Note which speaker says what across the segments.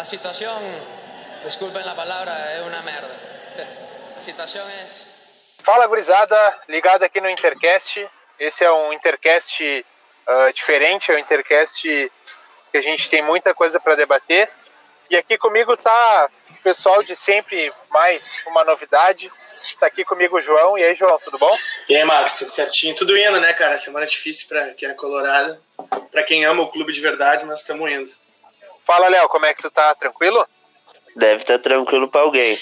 Speaker 1: A situação, desculpem a palavra, é uma merda. A situação é.
Speaker 2: Fala, gurizada, ligado aqui no Intercast. Esse é um Intercast uh, diferente, é um Intercast que a gente tem muita coisa para debater. E aqui comigo está o pessoal de sempre, mais uma novidade. Está aqui comigo o João. E aí, João, tudo bom?
Speaker 3: E aí, Max, tudo certinho? Tudo indo, né, cara? Semana difícil para quem é colorado, para quem ama o clube de verdade, mas estamos indo.
Speaker 2: Fala, Léo, como é que tu tá? Tranquilo?
Speaker 4: Deve estar tá tranquilo para alguém.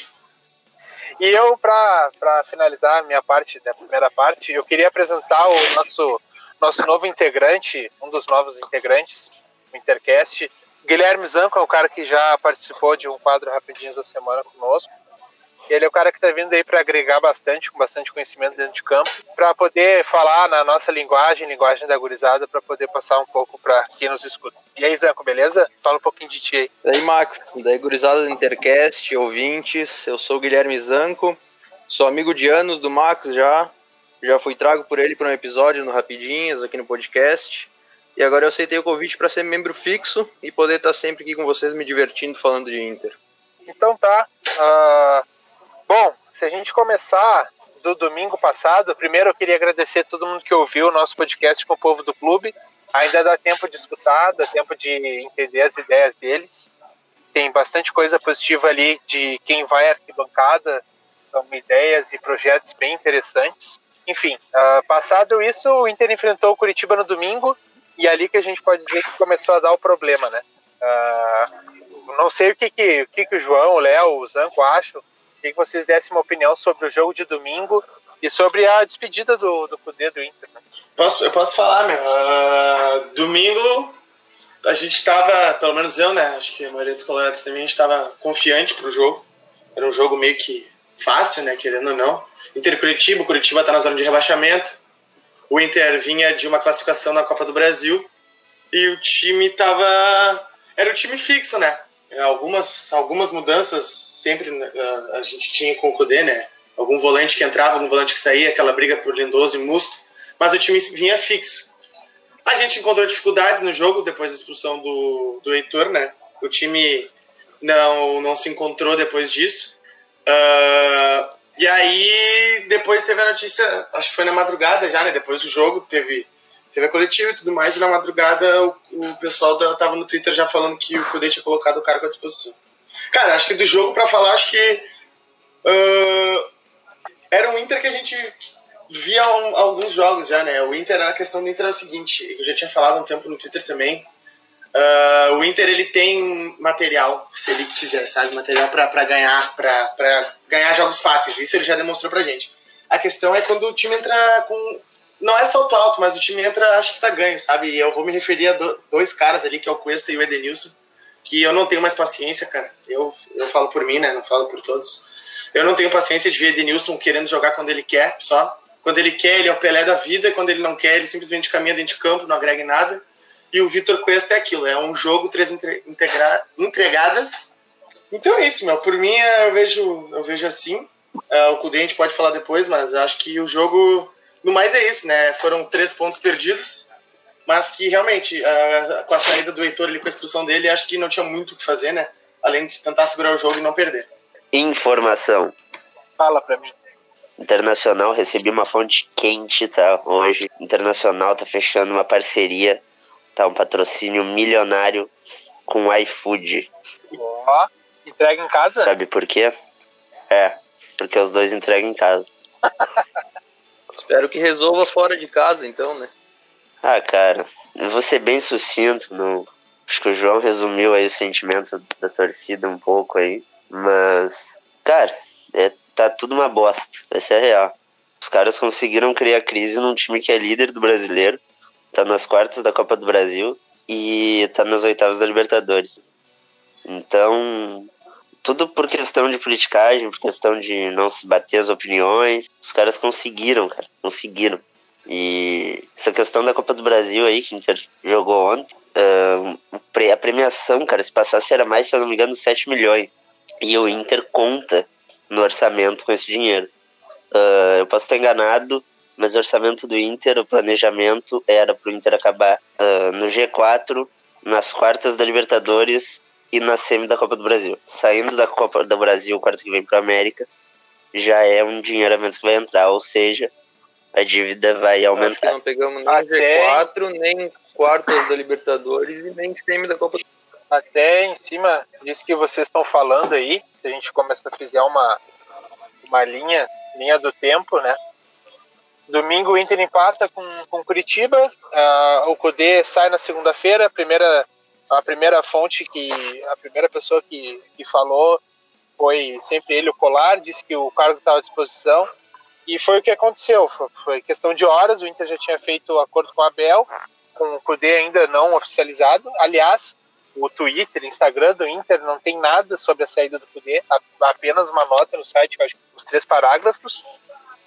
Speaker 2: E eu, para finalizar a minha parte, da primeira parte, eu queria apresentar o nosso, nosso novo integrante, um dos novos integrantes do Intercast, Guilherme Zanco é um cara que já participou de um quadro Rapidinhos da Semana conosco. Ele é o cara que está vindo aí para agregar bastante, com bastante conhecimento dentro de campo, para poder falar na nossa linguagem, linguagem da gurizada, para poder passar um pouco para quem nos escuta. E aí, Zanco, beleza? Fala um pouquinho de ti aí.
Speaker 5: E aí, Max, daí gurizada do Intercast, ouvintes, eu sou o Guilherme Zanco, sou amigo de anos do Max já, já fui trago por ele para um episódio no Rapidinhos, aqui no podcast. E agora eu aceitei o convite para ser membro fixo e poder estar sempre aqui com vocês me divertindo falando de Inter.
Speaker 2: Então tá. Uh, bom, se a gente começar do domingo passado, primeiro eu queria agradecer a todo mundo que ouviu o nosso podcast com o povo do clube. Ainda dá tempo de escutar, dá tempo de entender as ideias deles. Tem bastante coisa positiva ali de quem vai à arquibancada, são ideias e projetos bem interessantes. Enfim, uh, passado isso, o Inter enfrentou o Curitiba no domingo e é ali que a gente pode dizer que começou a dar o problema, né? Uh, não sei o que, que, o, que, que o João, o Léo, o Zanco acham. Queria que vocês dessem uma opinião sobre o jogo de domingo e sobre a despedida do, do Cudê do Inter. Né?
Speaker 3: Posso, eu posso falar, meu. Uh, domingo a gente estava, pelo menos eu, né? Acho que a maioria dos colorados também, a gente estava confiante pro jogo. Era um jogo meio que fácil, né? Querendo ou não. Inter Curitiba, Curitiba tá na zona de rebaixamento o Inter vinha de uma classificação na Copa do Brasil e o time tava era o time fixo, né? Algumas algumas mudanças sempre uh, a gente tinha com o Cudê, né? Algum volante que entrava, algum volante que saía, aquela briga por Lindoso e Musto, mas o time vinha fixo. A gente encontrou dificuldades no jogo depois da expulsão do, do Heitor, né? O time não, não se encontrou depois disso. Uh, e aí, depois teve a notícia, acho que foi na madrugada já, né? Depois do jogo, teve, teve a coletiva e tudo mais, e na madrugada o, o pessoal da, tava no Twitter já falando que o Kudê tinha colocado o cargo à disposição. Cara, acho que do jogo, para falar, acho que. Uh, era um Inter que a gente via um, alguns jogos já, né? O Inter, a questão do Inter é o seguinte, eu já tinha falado um tempo no Twitter também. Uh, o Inter ele tem material, se ele quiser, sabe? Material para ganhar, para ganhar jogos fáceis. Isso ele já demonstrou pra gente. A questão é quando o time entra com. Não é salto alto, mas o time entra, acho que tá ganho, sabe? E eu vou me referir a do, dois caras ali, que é o Cuesta e o Edenilson, que eu não tenho mais paciência, cara. Eu, eu falo por mim, né? Não falo por todos. Eu não tenho paciência de ver Edenilson querendo jogar quando ele quer, só. Quando ele quer, ele é o Pelé da vida, quando ele não quer, ele simplesmente caminha dentro de campo, não agrega em nada. E o Vitor Cuesta é aquilo, é um jogo, três integra entregadas. Então é isso, meu. Por mim, eu vejo, eu vejo assim. Uh, o Cudê a gente pode falar depois, mas acho que o jogo, no mais é isso, né? Foram três pontos perdidos, mas que realmente, uh, com a saída do Heitor ali, com a expulsão dele, acho que não tinha muito o que fazer, né? Além de tentar segurar o jogo e não perder.
Speaker 4: Informação.
Speaker 2: Fala pra mim.
Speaker 4: Internacional, recebi uma fonte quente, tá? Hoje. Internacional tá fechando uma parceria Tá um patrocínio milionário com o iFood.
Speaker 2: Ó, entrega em casa?
Speaker 4: Sabe por quê? É, porque os dois entregam em casa.
Speaker 5: Espero que resolva fora de casa, então, né?
Speaker 4: Ah, cara, eu vou ser bem sucinto. No... Acho que o João resumiu aí o sentimento da torcida um pouco aí. Mas, cara, é, tá tudo uma bosta. Essa é a real. Os caras conseguiram criar crise num time que é líder do brasileiro tá nas quartas da Copa do Brasil e tá nas oitavas da Libertadores. Então, tudo por questão de politicagem, por questão de não se bater as opiniões, os caras conseguiram, cara, conseguiram. E essa questão da Copa do Brasil aí, que o Inter jogou ontem, a premiação, cara, se passasse era mais, se eu não me engano, 7 milhões. E o Inter conta no orçamento com esse dinheiro. Eu posso estar enganado, mas o orçamento do Inter, o planejamento era para o Inter acabar no G4, nas quartas da Libertadores e na semi da Copa do Brasil. Saindo da Copa do Brasil, quarto que vem para América, já é um dinheiro a menos que vai entrar, ou seja, a dívida vai
Speaker 5: Acho que
Speaker 4: aumentar.
Speaker 5: não pegamos nem
Speaker 2: Até-
Speaker 5: G4, nem quartas da Libertadores e nem semi da Copa do
Speaker 2: Até em cima disso que vocês estão falando aí, se a gente começa a fizer uma, uma linha, linha do tempo, né? Domingo o Inter empata com, com Curitiba, ah, o Cudê sai na segunda-feira, a primeira, a primeira fonte que, a primeira pessoa que, que falou foi sempre ele, o Colar, disse que o cargo estava à disposição, e foi o que aconteceu, foi, foi questão de horas, o Inter já tinha feito acordo com o Abel, com o Cudê ainda não oficializado, aliás, o Twitter, Instagram do Inter não tem nada sobre a saída do Cudê, a- apenas uma nota no site, acho que os três parágrafos,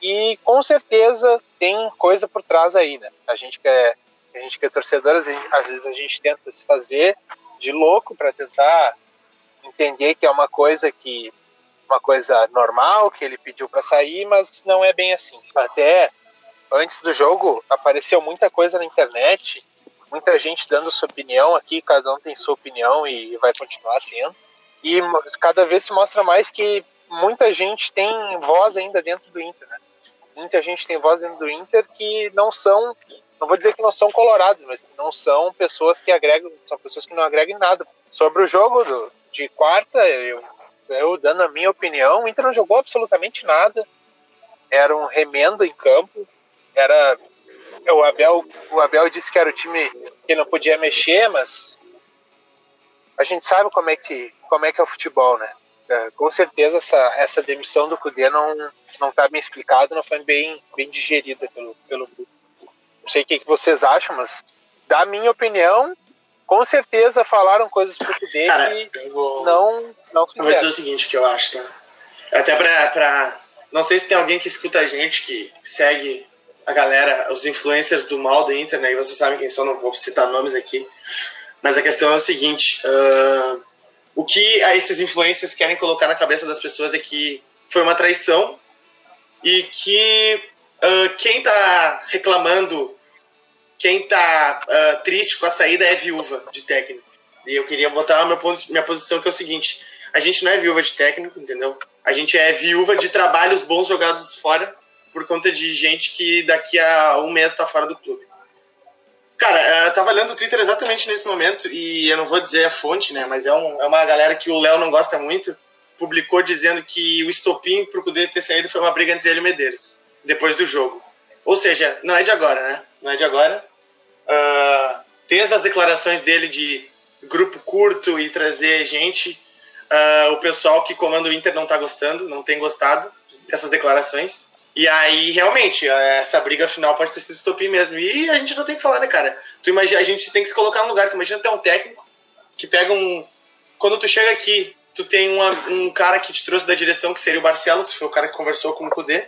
Speaker 2: e com certeza tem coisa por trás aí, né? A gente que é, a gente que é torcedor, às vezes, a gente tenta se fazer de louco para tentar entender que é uma coisa que uma coisa normal que ele pediu para sair, mas não é bem assim. Até antes do jogo apareceu muita coisa na internet, muita gente dando sua opinião aqui, cada um tem sua opinião e vai continuar tendo. E cada vez se mostra mais que muita gente tem voz ainda dentro do Inter, né? Muita gente tem voz dentro do Inter que não são, não vou dizer que não são colorados, mas não são pessoas que agregam, são pessoas que não agregam nada. Sobre o jogo do, de quarta, eu, eu dando a minha opinião, o Inter não jogou absolutamente nada. Era um remendo em campo. Era o Abel, o Abel disse que era o time que não podia mexer, mas a gente sabe como é que como é que é o futebol, né? É, Com certeza essa, essa demissão do Cudê não não está bem explicada, não foi bem bem digerida pelo pelo grupo. Não sei o que, que vocês acham, mas da minha opinião, com certeza falaram coisas pro
Speaker 3: Cara,
Speaker 2: que
Speaker 3: vou.
Speaker 2: não não
Speaker 3: Eu vou dizer
Speaker 2: fizeram.
Speaker 3: o seguinte que eu acho, tá? Até pra, pra. Não sei se tem alguém que escuta a gente, que segue a galera, os influencers do mal do Inter, né? E vocês sabem quem são, não vou citar nomes aqui. Mas a questão é o seguinte: ah, o que a esses influencers querem colocar na cabeça das pessoas é que foi uma traição e que ah, quem tá reclamando, quem tá ah, triste com a saída é viúva de técnico. E eu queria botar ponto, minha posição que é o seguinte: a gente não é viúva de técnico, entendeu? A gente é viúva de trabalhos bons jogados fora por conta de gente que daqui a um mês tá fora do clube. Cara, eh, eu tava lendo o Twitter exatamente nesse momento e eu não vou dizer a fonte, né? Mas é, um, é uma galera que o Léo não gosta muito. Publicou dizendo que o estopim pro Cudê ter saído foi uma briga entre ele e Medeiros, depois do jogo. Ou seja, não é de agora, né? Não é de agora. Ah, desde as declarações dele de grupo curto e trazer gente, ah, o pessoal que comanda o Inter não tá gostando, não tem gostado dessas declarações. E aí, realmente, eh, essa briga final pode ter sido estopim mesmo. E a gente não tem que falar, né, cara? Tu imagina, a gente tem que se colocar no lugar. Tu imagina ter um técnico que pega um. Quando tu chega aqui, tu tem uma- um cara que te trouxe da direção, que seria o Barcelos, que foi o cara que conversou com o Kudê.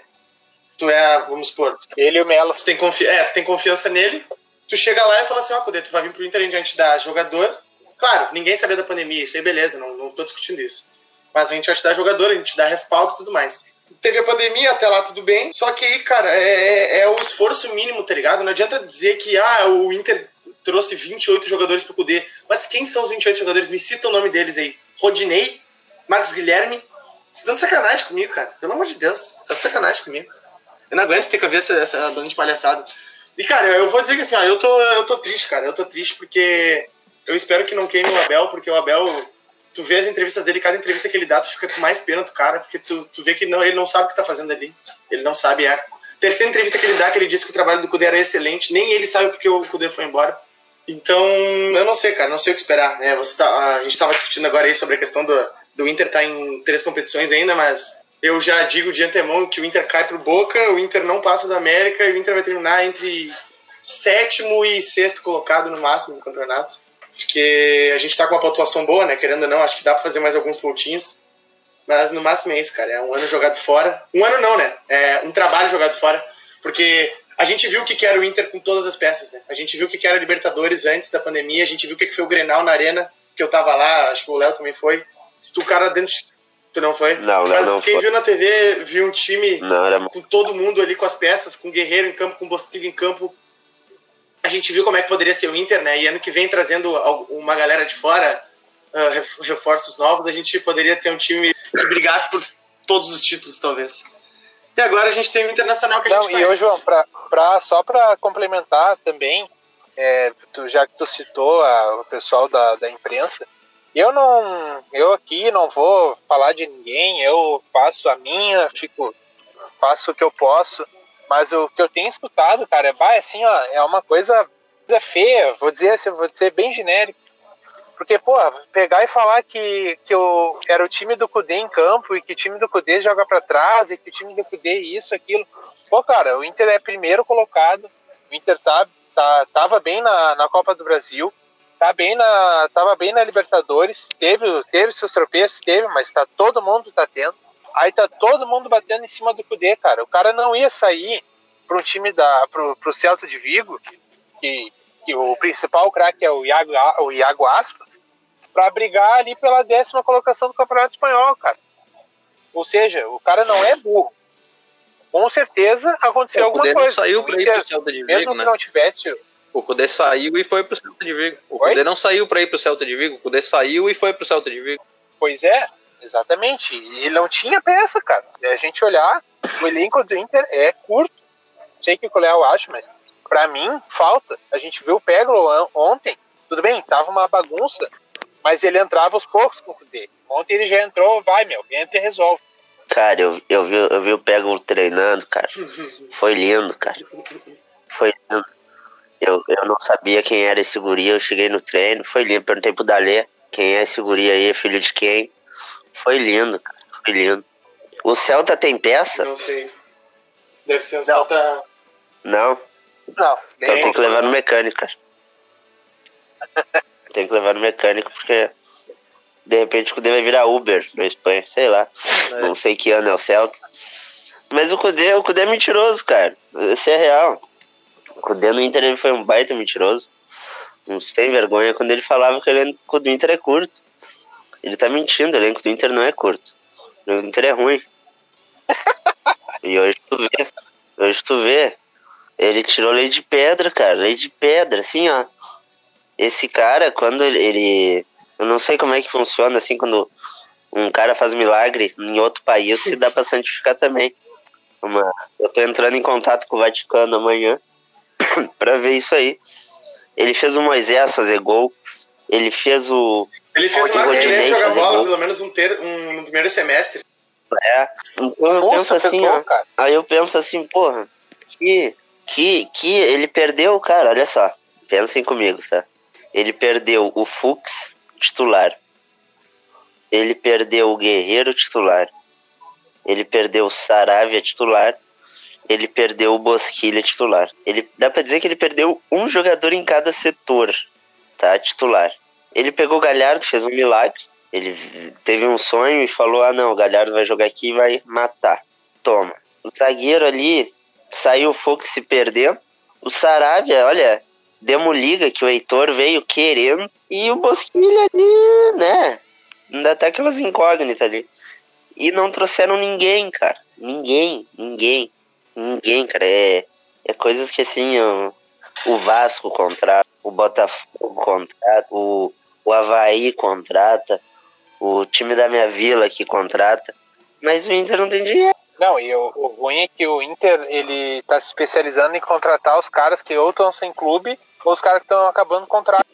Speaker 3: Tu é, vamos supor,
Speaker 2: Ele e o Melo.
Speaker 3: tu tem, confi é, tu tem confiança nele, tu chega lá e fala assim, ó, Cudê, tu vai vir pro Inter, a gente dá jogador. Claro, ninguém sabia da pandemia, isso aí beleza, não, não tô discutindo isso. Mas a gente vai te dar jogador, a gente te dá respaldo e tudo mais. Teve a pandemia, até lá tudo bem, só que aí, cara, é, é o esforço mínimo, tá ligado? Não adianta dizer que, ah, o Inter trouxe 28 jogadores pro Cudê. Mas quem são os 28 jogadores? Me cita o nome deles aí. Rodinei, Marcos Guilherme. Você tá de sacanagem comigo, cara. Pelo amor de Deus, tá de sacanagem comigo. Eu não aguento ter que ver essa, essa banda de palhaçada. E, cara, eu vou dizer que assim, ó, eu tô, eu tô triste, cara. Eu tô triste porque eu espero que não queime o Abel, porque o Abel, tu vê as entrevistas dele, cada entrevista que ele dá, tu fica com mais pena do cara, porque tu, tu vê que não, ele não sabe o que tá fazendo ali. Ele não sabe. É terceira entrevista que ele dá, que ele disse que o trabalho do Cudê era excelente, nem ele sabe porque o Cudê foi embora. Então, eu não sei, cara, não sei o que esperar. É, você tá, a gente tava discutindo agora aí sobre a questão do, do Inter tá em três competições ainda, mas eu já digo de antemão que o Inter cai pro Boca, o Inter não passa da América e o Inter vai terminar entre sétimo e sexto colocado no máximo do campeonato. Porque a gente tá com uma pontuação boa, né? Querendo ou não, acho que dá pra fazer mais alguns pontinhos. Mas no máximo é isso, cara. É um ano jogado fora. Um ano não, né? É um trabalho jogado fora. Porque a gente viu o que era o Inter com todas as peças, né? A gente viu o que era a Libertadores antes da pandemia. A gente viu o que foi o Grenal na Arena, que eu tava lá, acho que o Léo também foi. Se tu cara dentro. Tu não foi?
Speaker 4: Não, não,
Speaker 3: Mas
Speaker 4: não
Speaker 3: quem
Speaker 4: foi.
Speaker 3: viu na TV viu um time
Speaker 4: Não, era
Speaker 3: com todo mundo ali com as peças, com o Guerreiro em campo, com o Bostilho em campo. A gente viu como é que poderia ser o Inter, né? E ano que vem trazendo uma galera de fora, uh, reforços novos, a gente poderia ter um time que brigasse por todos os títulos, talvez. E agora a gente tem o Internacional que a
Speaker 2: Não,
Speaker 3: gente
Speaker 2: e
Speaker 3: conhece.
Speaker 2: ô, João, pra, pra, só para complementar também, é, tu, já que tu citou a, o pessoal da, da imprensa, eu não, eu aqui não vou falar de ninguém, eu faço a minha, fico, faço o que eu posso, mas o que eu tenho escutado, cara, é, vai, assim, ó, é uma coisa, coisa feia, vou dizer, assim, vou dizer bem genérico, porque, pô, pegar e falar que, que eu, era o time do Cudê em campo e que o time do Cudê joga para trás e que o time do Cudê isso, aquilo. Pô, cara, o Inter é primeiro colocado, o Inter tá, tá, tava bem na, na Copa do Brasil, tá bem na, tava bem na Libertadores, teve, teve seus tropeços, teve, mas tá, todo mundo tá tendo. Aí tá todo mundo batendo em cima do Cudê, cara. O cara não ia sair para um time da, pro, pro Celta de Vigo, que, que o principal craque é o Iago, o Iago Aspas, para brigar ali pela décima colocação do Campeonato Espanhol, cara. Ou seja, o cara não é burro. Com certeza aconteceu
Speaker 5: É,
Speaker 2: alguma coisa.
Speaker 5: não saiu para ir pro Celta de
Speaker 2: mesmo
Speaker 5: Vigo,
Speaker 2: que
Speaker 5: né?
Speaker 2: não tivesse.
Speaker 5: O Cudê saiu e foi pro Celta de Vigo. O? Cudê não saiu para ir pro Celta de Vigo. O Cudê saiu e foi pro Celta de Vigo.
Speaker 2: Pois é, exatamente. E ele não tinha peça, cara. É a gente olhar, o elenco do Inter é curto. Não sei o que o Léo acha, mas pra mim falta. A gente viu o Peglo an- ontem. Tudo bem, tava uma bagunça, mas ele entrava aos poucos com o Cudê. Ontem ele já entrou, vai, meu, entra e resolve.
Speaker 4: Cara, eu, eu, vi, eu vi o Pego treinando, cara. Foi lindo, cara. Foi lindo. Eu, eu não sabia quem era esse guri, eu cheguei no treino, foi lindo. Perguntei pro Dalê quem é esse guri aí, filho de quem. Foi lindo, cara. Foi lindo. O Celta tem peça?
Speaker 3: Não sei. Deve ser um Celta.
Speaker 4: Não.
Speaker 2: Não,
Speaker 4: Então tem que levar no mecânico, cara. Tem que levar no mecânico porque de repente o Cudê vai virar Uber na Espanha, sei lá.
Speaker 5: É.
Speaker 4: Não sei que ano é o Celta. Mas o Cudê, o Cudê é mentiroso, cara. Isso é real. O no Inter ele foi um baita mentiroso. Um sem vergonha quando ele falava que o elenco do Inter é curto. Ele tá mentindo, o elenco do Inter não é curto. O elenco do Inter é ruim. E hoje tu vê, hoje tu vê, ele tirou lei de pedra, cara, lei de pedra, assim, ó. Esse cara, quando ele- ele. Eu não sei como é que funciona, assim, quando um cara faz milagre em outro país, se dá pra santificar também. Uma, eu tô entrando em contato com o Vaticano amanhã pra ver isso aí. Ele fez o Moisés fazer gol, ele fez o.
Speaker 3: Ele fez o Marcos Guilherme jogar bola,
Speaker 4: gol.
Speaker 3: pelo menos um, ter, um no primeiro semestre.
Speaker 4: É, então eu
Speaker 2: Nossa,
Speaker 4: penso assim,
Speaker 2: gol,
Speaker 4: ó.
Speaker 2: cara.
Speaker 4: Aí eu penso assim, porra, que, que, que ele perdeu, cara, olha só. Pensem comigo, tá? Ele perdeu o Fux titular. Ele perdeu o Guerreiro titular. Ele perdeu o Saravia titular. Ele perdeu o Bosquilha titular. Ele dá pra dizer que ele perdeu um jogador em cada setor, tá? Titular. Ele pegou o Galhardo, fez um milagre. Ele teve um sonho e falou: Ah, não, o Galhardo vai jogar aqui e vai matar. Toma. O zagueiro ali saiu o Fux se perdeu. O Sarabia, olha, demos liga que o Heitor veio querendo. E o Bosquilha ali, né? Ainda até aquelas incógnitas ali. E não trouxeram ninguém, cara. Ninguém, ninguém, ninguém, cara. É, é coisas que assim, ó, o Vasco contrata, o Botafogo contrata, o, o Havaí contrata, o time da minha vila que contrata. Mas o Inter não tem dinheiro.
Speaker 2: Não, e o, o ruim é que o Inter ele tá se especializando em contratar os caras que ou estão sem clube ou os caras que estão acabando o contrato.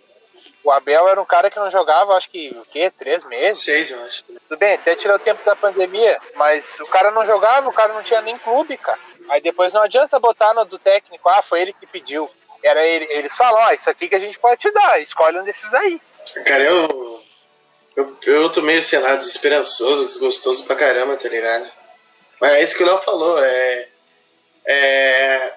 Speaker 2: O Abel era um cara que não jogava, acho que o quê? Três meses?
Speaker 3: Seis, eu acho.
Speaker 2: Tudo bem, até tirou o tempo da pandemia, mas o cara não jogava, o cara não tinha nem clube, cara. Aí depois não adianta botar no do técnico, ah, foi ele que pediu. Era ele, eles falam, ó, isso aqui que a gente pode te dar, escolhe um desses aí.
Speaker 3: Cara, eu, eu. Eu tô meio, sei lá, desesperançoso, desgostoso pra caramba, tá ligado? Mas é isso que o Léo falou, é. É.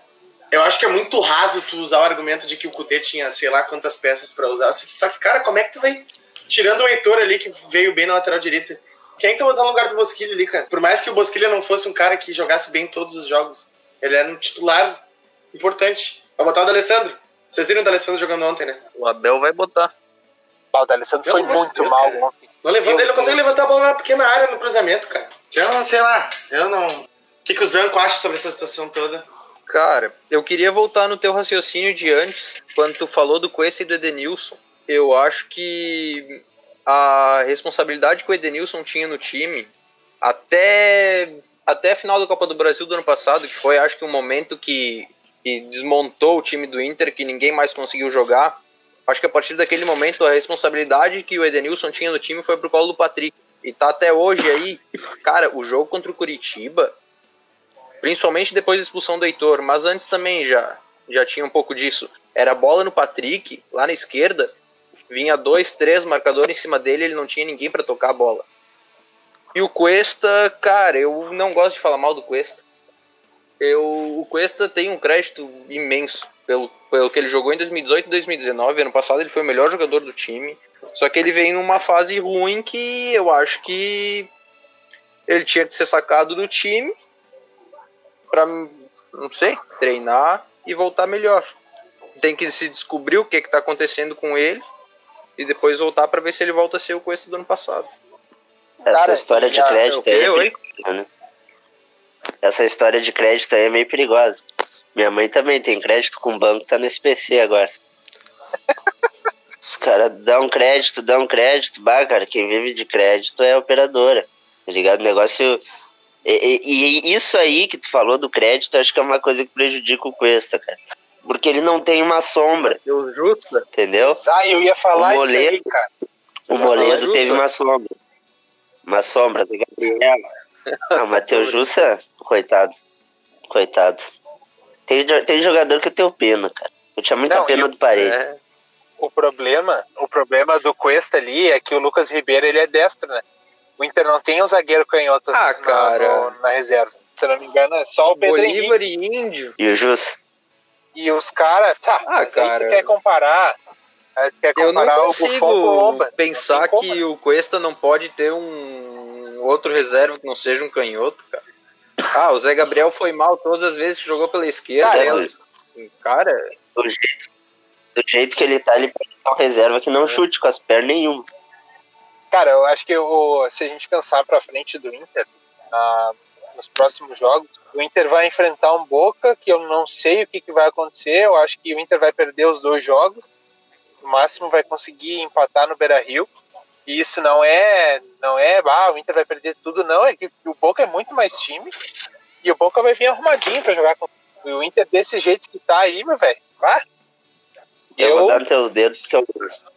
Speaker 3: Eu acho que é muito raso tu usar o argumento de que o Kudê tinha sei lá quantas peças pra usar. Só que, cara, como é que tu vai. Tirando o Heitor ali, que veio bem na lateral direita. Quem que tu vai botar no lugar do Bosquilha ali, cara? Por mais que o Bosquilha não fosse um cara que jogasse bem em todos os jogos, ele era um titular importante. Vai botar o D'Alessandro. Vocês viram o D'Alessandro jogando ontem, né?
Speaker 5: O Abel vai botar.
Speaker 2: Ah, o D'Alessandro foi muito
Speaker 3: Deus,
Speaker 2: mal
Speaker 3: cara.
Speaker 2: ontem.
Speaker 3: Não levanta, ele não consegue levantar a bola na pequena área no cruzamento, cara. Eu sei lá, eu não. O que, que o Zanco acha sobre essa situação toda?
Speaker 5: Cara, eu queria voltar no teu raciocínio de antes, quando tu falou do Cuesta e do Edenilson. Eu acho que a responsabilidade que o Edenilson tinha no time até, até a final da Copa do Brasil do ano passado, que foi acho que um momento que, que desmontou o time do Inter, que ninguém mais conseguiu jogar. Acho que a partir daquele momento a responsabilidade que o Edenilson tinha no time foi pro colo do Patrick. E tá até hoje aí, cara, o jogo contra o Curitiba, principalmente depois da expulsão do Heitor, mas antes também já, já tinha um pouco disso. Era bola no Patrick, lá na esquerda, vinha dois, três marcadores em cima dele, ele não tinha ninguém para tocar a bola. E o Cuesta, cara, eu não gosto de falar mal do Cuesta. Eu, o Cuesta tem um crédito imenso pelo, pelo que ele jogou em 2018 e 2019. Ano passado ele foi o melhor jogador do time. Só que ele vem numa fase ruim que eu acho que ele tinha que ser sacado do time para, não sei, treinar e voltar melhor. Tem que se descobrir o que está acontecendo com ele e depois voltar para ver se ele volta a ser o Cuesta do ano passado.
Speaker 4: Essa
Speaker 2: Cara,
Speaker 4: história de crédito aí é
Speaker 5: eu,
Speaker 4: né? Essa história de crédito aí é meio perigosa. Minha mãe também tem crédito com o banco, tá no SPC agora. Os caras dão crédito, dão crédito. Bah, cara, quem vive de crédito é a operadora. Tá ligado? O negócio. E, e- e isso aí que tu falou do crédito, acho que é uma coisa que prejudica o Cuesta, cara. Porque ele não tem uma sombra,
Speaker 5: Eu justa.
Speaker 4: entendeu?
Speaker 2: Ah, eu ia falar
Speaker 4: O
Speaker 2: isso aí, cara.
Speaker 4: O Moledo teve uma sombra. Uma sombra do Gabriel. Não, Matheus Jussa, coitado. Coitado. Tem, tem jogador que eu tenho pena, cara. Eu tinha muita
Speaker 2: Não,
Speaker 4: pena
Speaker 2: eu-
Speaker 4: do parede.
Speaker 5: É,
Speaker 2: O problema, o problema do Cuesta ali é que o Lucas Ribeiro ele é destro, né? O Inter não tem um zagueiro canhoto
Speaker 5: Ah,
Speaker 2: na,
Speaker 5: cara.
Speaker 2: no- na reserva. Se eu não me engano, é só o Pedro Henrique.
Speaker 5: Bolívar e Índio.
Speaker 4: E o Jussa?
Speaker 2: E os caras. Tá,
Speaker 5: Ah, cara.
Speaker 2: quer comparar. tu quer
Speaker 5: Eu não
Speaker 2: comparar o Buffon com o
Speaker 5: consigo
Speaker 2: Lomba.
Speaker 5: pensar
Speaker 2: Não
Speaker 5: que o Cuesta não pode ter um outro reserva que não seja um canhoto, cara. Ah, o Zé Gabriel foi mal todas as vezes que jogou pela esquerda.
Speaker 2: Cara,
Speaker 4: eu-
Speaker 5: mas, cara,
Speaker 4: Do jeito, do jeito que ele tá, ele pode ter uma reserva que não chute com as pernas nenhuma.
Speaker 2: Cara, eu acho que o, se a gente pensar pra frente do Inter, na- nos próximos jogos, o Inter vai enfrentar um Boca, que eu não sei o que, que vai acontecer. Eu acho que o Inter vai perder os dois jogos. No máximo vai conseguir empatar no Beira Rio. E isso não é, não é, ah, o Inter vai perder tudo, não. É que o Boca é muito mais time. E o Boca vai vir arrumadinho pra jogar com o Inter desse jeito que tá aí, meu velho. Ah,
Speaker 4: Eu,
Speaker 2: eu,
Speaker 4: vou dar nos teus dedos porque eu gosto.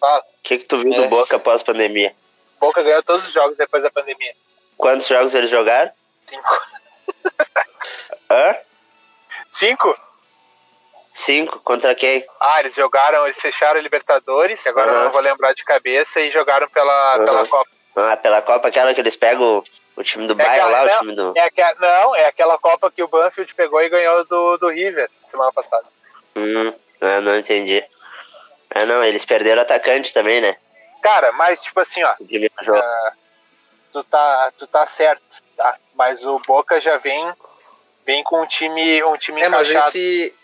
Speaker 2: Fala.
Speaker 4: O que, que tu viu
Speaker 5: É.
Speaker 4: do Boca após a pandemia?
Speaker 2: o Boca ganhou todos os jogos depois da pandemia.
Speaker 4: Quantos jogos eles jogaram?
Speaker 2: Cinco.
Speaker 4: Hã?
Speaker 2: Cinco?
Speaker 4: Cinco? Contra quem?
Speaker 2: Ah, eles jogaram, eles fecharam a Libertadores, agora eu não vou lembrar de cabeça, e jogaram pela, pela Copa.
Speaker 4: Ah, pela Copa aquela que eles pegam o, o time do
Speaker 2: É aquela-
Speaker 4: lá, o
Speaker 2: não,
Speaker 4: time do.
Speaker 2: É não, é aquela Copa que o Banfield pegou e ganhou do, do River semana passada.
Speaker 4: Hum, ah, não entendi. Ah, não, eles perderam atacante também, né?
Speaker 2: Cara, mas tipo assim, ó,
Speaker 4: O jogo.
Speaker 2: Tu tá, tu tá certo, tá? Mas o Boca já vem, vem com um time, um time
Speaker 5: é, mas
Speaker 2: encaixado,
Speaker 5: esse.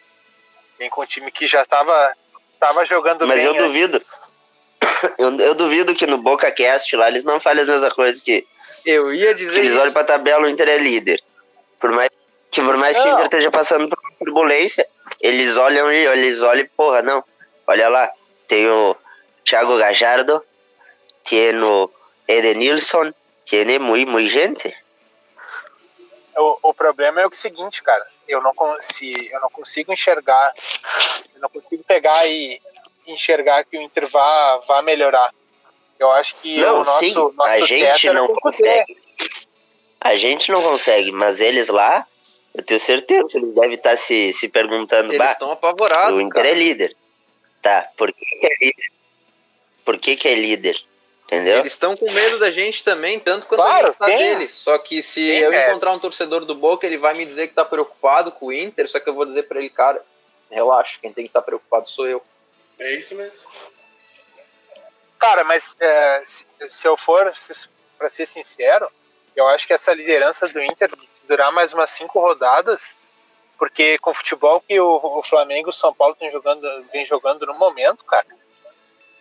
Speaker 2: vem com um time que já tava, tava jogando
Speaker 4: Mas
Speaker 2: bem.
Speaker 4: eu
Speaker 2: né?
Speaker 4: duvido. Eu, eu duvido que no Boca Cast lá eles não falem as mesmas coisas que,
Speaker 5: Eu ia
Speaker 4: que
Speaker 5: dizer
Speaker 4: eles olham
Speaker 5: isso.
Speaker 4: pra tabela, o Inter é líder. Por mais que, por mais que o. Inter esteja passando por uma turbulência, eles olham e eles olham, e, porra, não. Olha lá, tem o Thiago Gajardo, tem o Edenilson, tem muito, muito gente.
Speaker 2: O, o problema é o seguinte, cara. Eu não, se, eu não consigo enxergar. Eu não consigo pegar e enxergar que o Inter vá, vá melhorar. Eu acho que
Speaker 4: Não,
Speaker 2: o nosso,
Speaker 4: sim,
Speaker 2: nosso
Speaker 4: a gente não consegue. A gente não consegue, mas eles lá, eu tenho certeza que eles devem estar se, se perguntando,
Speaker 5: Eles estão apavorados,
Speaker 4: o Inter
Speaker 5: cara.
Speaker 4: é líder. Tá, por que, que é líder? Por que, que é líder? Entendeu?
Speaker 5: Eles estão com medo da gente também, tanto quanto
Speaker 2: Claro,
Speaker 5: a gente tá deles. Só que se
Speaker 2: Tem,
Speaker 5: eu
Speaker 2: é.
Speaker 5: encontrar um torcedor do Boca, ele vai me dizer que tá preocupado com o Inter, só que eu vou dizer pra ele, cara, relaxa, quem tem que estar preocupado sou eu.
Speaker 3: É isso mesmo.
Speaker 2: Cara, mas é, se, se eu for, se, pra ser sincero, eu acho que essa liderança do Inter durar mais umas cinco rodadas, porque com o futebol que o, o Flamengo e o São Paulo tem jogando, vem jogando no momento, cara,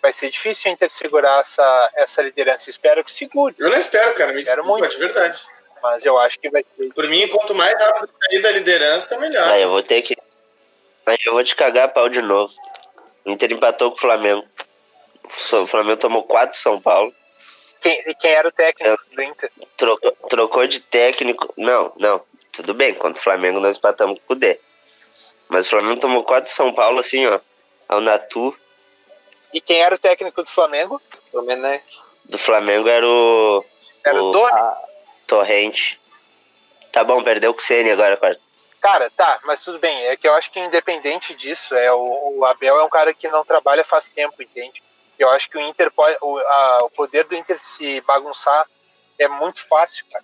Speaker 2: vai ser difícil o Inter segurar essa, essa liderança. Espero que segure,
Speaker 3: Eu não espero, cara. Me
Speaker 2: Espero
Speaker 3: desculpa,
Speaker 2: muito.
Speaker 3: de verdade.
Speaker 2: mas eu acho que vai ser.
Speaker 3: Por mim, quanto mais rápido sair da liderança, melhor.
Speaker 4: Aí eu vou ter que. Aí eu vou te cagar a pau de novo. O Inter empatou com o Flamengo. O Flamengo tomou 4 São Paulo.
Speaker 2: Quem, e quem era o técnico do Inter?
Speaker 4: Trocou, trocou de técnico. Não, não. Tudo bem, contra o Flamengo nós empatamos com o D. Mas o Flamengo tomou 4 São Paulo, assim, ó. Ao Natu.
Speaker 2: E quem era o técnico do Flamengo?
Speaker 5: Domenech.
Speaker 4: Do Flamengo era o.
Speaker 2: Era o,
Speaker 4: O-
Speaker 2: Doni?
Speaker 4: Torrente. Tá bom, perdeu o Ceni agora, cara.
Speaker 2: Cara, tá, mas tudo bem. É que eu acho que independente disso, é o, o Abel é um cara que não trabalha faz tempo, entende? Eu acho que o Inter pode. O, a- o poder do Inter se bagunçar é muito fácil, cara.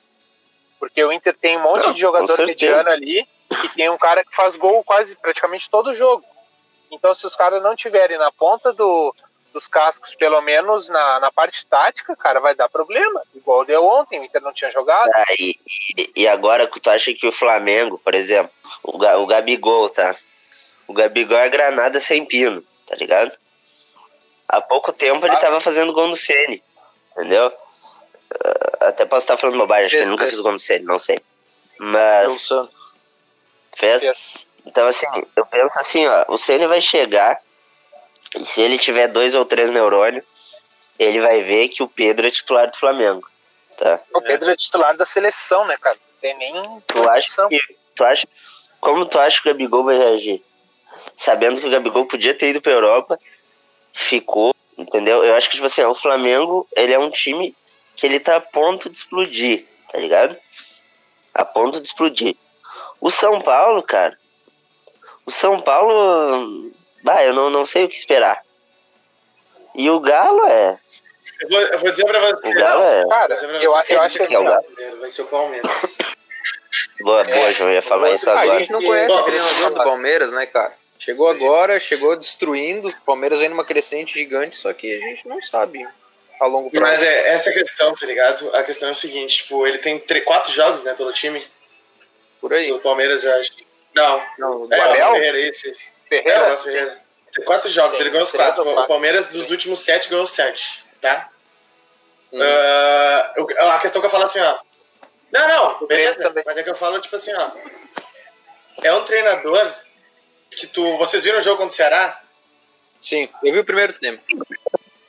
Speaker 2: Porque o Inter tem um monte
Speaker 4: Não,
Speaker 2: de jogador mediano ali e tem um cara que faz gol quase praticamente todo jogo. Então, se os caras não tiverem na ponta do, dos cascos, pelo menos na, na parte tática, cara, vai dar problema. Igual deu ontem, o Inter não tinha jogado.
Speaker 4: Tá, e, e- agora tu acha que o Flamengo, por exemplo, o, o Gabigol, tá? O Gabigol é granada sem pino, tá ligado? Há pouco tempo ele tava fazendo gol no Ceni, entendeu? Ah, Até posso estar falando bobagem, acho que
Speaker 5: Fez,
Speaker 4: ele nunca
Speaker 5: fez.
Speaker 4: fez gol no Ceni, não sei. Mas
Speaker 5: Santos.
Speaker 4: fez. Então, assim, eu penso assim, ó, o Ceni vai chegar e se ele tiver dois ou três neurônios, ele vai ver que o Pedro é titular do Flamengo, tá?
Speaker 2: O Pedro é titular da seleção, né, cara? Não tem nem
Speaker 4: Tu acha que, tu acha, como tu acha que o Gabigol vai reagir? Sabendo que o Gabigol podia ter ido pra Europa, ficou, entendeu? Eu acho que, tipo assim, ó, o Flamengo, ele é um time que ele tá a ponto de explodir, tá ligado? A ponto de explodir. O São Paulo, cara, o São Paulo, bah, eu não, não sei o que esperar. E o Galo é,
Speaker 3: Eu vou, eu vou dizer pra você.
Speaker 4: o Galo é,
Speaker 2: Cara, eu,
Speaker 3: você,
Speaker 2: eu acho que
Speaker 3: esse
Speaker 2: assim, ó,
Speaker 3: brasileiro Vai ser o Palmeiras.
Speaker 4: boa, boa, João, eu ia falar isso
Speaker 5: A
Speaker 4: agora.
Speaker 5: gente não conhece
Speaker 3: Bom,
Speaker 5: a treinador do Palmeiras, né, cara? Chegou agora, chegou destruindo. O Palmeiras vem numa crescente gigante, só que a gente não sabe a longo prazo.
Speaker 3: Mas é essa a questão, tá ligado? A questão é o seguinte, tipo, ele tem tre- quatro jogos, né, pelo time.
Speaker 5: por aí.
Speaker 3: Do Palmeiras, eu acho. Não,
Speaker 5: Não,
Speaker 3: é, o
Speaker 2: Abel?
Speaker 3: Ferreira, esse, esse. É, o
Speaker 2: Ferreira,
Speaker 3: Abel Ferreira. Tem quatro jogos,
Speaker 2: Tem
Speaker 3: ele ganhou os quatro.
Speaker 2: ou
Speaker 3: O
Speaker 2: quatro.
Speaker 3: Palmeiras, dos últimos sete, ganhou os sete, tá?
Speaker 5: Hum.
Speaker 3: Eu- a questão que eu falo assim, ó. Não, não, beleza. Mas é que eu falo, tipo assim, ó. É um treinador que tu. Vocês viram o jogo contra o Ceará?
Speaker 5: Sim, eu vi o primeiro tempo.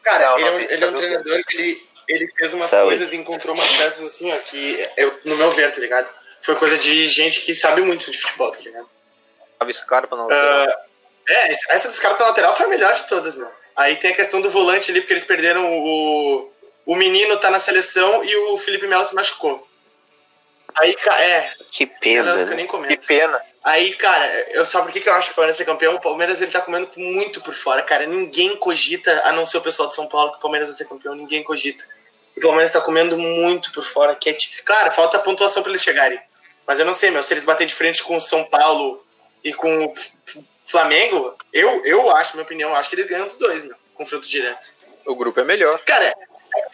Speaker 3: Cara,
Speaker 2: Não,
Speaker 3: ele, é
Speaker 2: não
Speaker 3: um,
Speaker 2: vi,
Speaker 3: ele é um treinador que ele, ele fez umas
Speaker 4: Saúde.
Speaker 3: coisas e encontrou umas peças assim, ó, que eu, no meu ver, tá ligado? Foi coisa de gente que sabe muito de futebol, tá ligado?
Speaker 5: Tava Scarpa na lateral.
Speaker 3: Ah, é, essa dos caras pela lateral foi a melhor de todas, meu. Aí tem a questão do volante ali, porque eles perderam o. O menino tá na seleção e o Felipe Melo se machucou. Aí, é,
Speaker 4: Que pena,
Speaker 3: eu
Speaker 4: né?
Speaker 2: que pena.
Speaker 3: Aí, cara, eu sabe por que, que eu acho que o Palmeiras ser campeão? O Palmeiras ele tá comendo muito por fora, cara. Ninguém cogita, a não ser o pessoal de São Paulo, que o Palmeiras vai ser campeão. Ninguém cogita. O Palmeiras tá comendo muito por fora. Que é Claro, falta pontuação pra eles chegarem. Mas eu não sei, meu. Se eles baterem de frente com o São Paulo e com o Flamengo, eu, eu acho, minha opinião, acho que eles ganham dos dois, meu. Confronto direto.
Speaker 5: O grupo é melhor.
Speaker 3: Cara,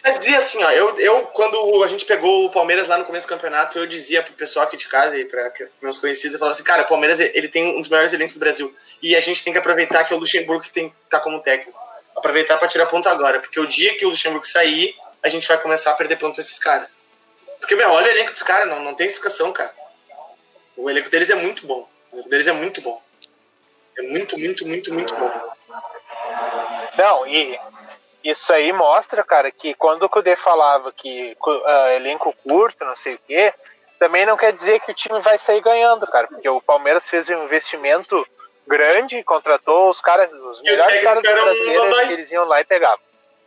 Speaker 3: eu dizia assim, ó, eu, eu quando a gente pegou o Palmeiras lá no começo do campeonato, eu dizia pro pessoal aqui de casa e para meus conhecidos, eu falava assim, cara, o Palmeiras ele tem um dos melhores elencos do Brasil e a gente tem que aproveitar que é o Luxemburgo que tem tá como técnico. Aproveitar para tirar ponto agora, porque o dia que o Luxemburgo sair, a gente vai começar a perder ponto pra esses caras. Porque, meu, olha o elenco dos caras, não, não tem explicação, cara. O elenco deles é muito bom. O elenco deles é muito bom. É muito, muito, muito, muito bom.
Speaker 2: Não, e isso aí mostra, cara, que quando o Kudê falava que ah, elenco curto, não sei o quê, também não quer dizer que o time vai sair ganhando, cara, porque o Palmeiras fez um investimento grande, contratou os caras, os melhores caras
Speaker 3: um
Speaker 2: brasileiros
Speaker 3: Dodói.
Speaker 2: que eles iam lá e pegavam.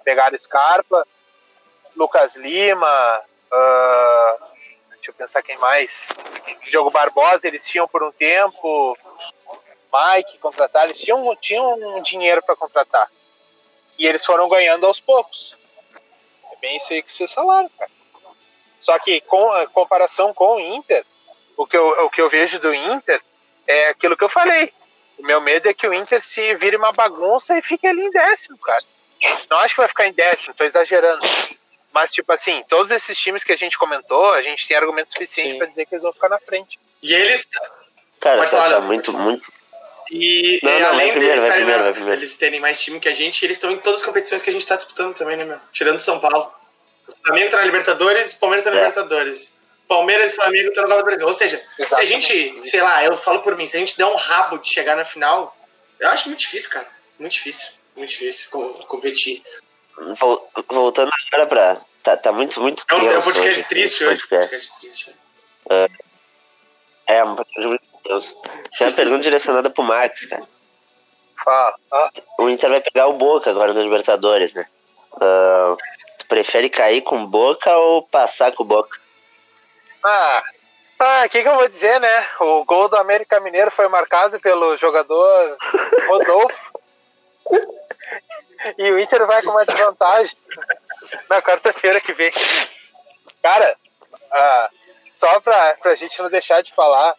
Speaker 2: Pegaram Scarpa, Lucas Lima, ah, deixa eu pensar quem mais. Diogo Barbosa, eles tinham por um tempo, Mike contratar, eles tinham, tinham um dinheiro para contratar. E eles foram ganhando aos poucos. É bem isso aí que vocês falaram, cara. Só que com a comparação com o Inter, o que, eu, o que eu vejo do Inter é aquilo que eu falei. O meu medo é que o Inter se vire uma bagunça e fique ali em décimo, cara. Não acho que vai ficar em décimo, tô exagerando. Mas, tipo assim, todos esses times que a gente comentou, a gente tem argumento suficiente para dizer que eles vão ficar na frente.
Speaker 3: E eles,
Speaker 4: Cara,
Speaker 3: Pode
Speaker 4: tá,
Speaker 3: falar,
Speaker 4: tá muito, muito.
Speaker 3: E,
Speaker 4: Não,
Speaker 3: e
Speaker 4: não, vai
Speaker 3: além
Speaker 4: primeiro,
Speaker 3: deles,
Speaker 4: vai primeiro, vai primeiro.
Speaker 3: eles terem mais time que a gente, eles estão em todas as competições que a gente está disputando também, né, meu? Tirando São Paulo. O Flamengo tá na Libertadores, o Palmeiras tá na
Speaker 4: É.
Speaker 3: Libertadores. Palmeiras e Flamengo estão na Copa do Brasil. Ou seja, se a
Speaker 2: Exatamente.
Speaker 3: gente, sei lá, eu falo por mim, se a gente der um rabo de chegar na final, eu acho muito difícil, cara. Muito difícil. Muito difícil co- competir.
Speaker 4: Vol- voltando agora pra. Tá, tá muito, muito
Speaker 3: É um, é um
Speaker 4: tenso
Speaker 3: podcast
Speaker 4: hoje,
Speaker 3: triste hoje.
Speaker 4: podcast.
Speaker 3: Podcast triste.
Speaker 4: É, um podcast muito tenso. Tem uma pergunta direcionada pro Max, cara.
Speaker 2: Fala. Ah,
Speaker 4: O Inter vai pegar o Boca agora na Libertadores, né? Ah, tu prefere cair com o Boca ou passar com o Boca?
Speaker 2: Ah, ah, o que, que eu vou dizer, né? O gol do América Mineiro foi marcado pelo jogador Rodolfo. E o Inter vai com uma desvantagem na quarta-feira que vem. Cara, ah, só pra, pra gente não deixar de falar,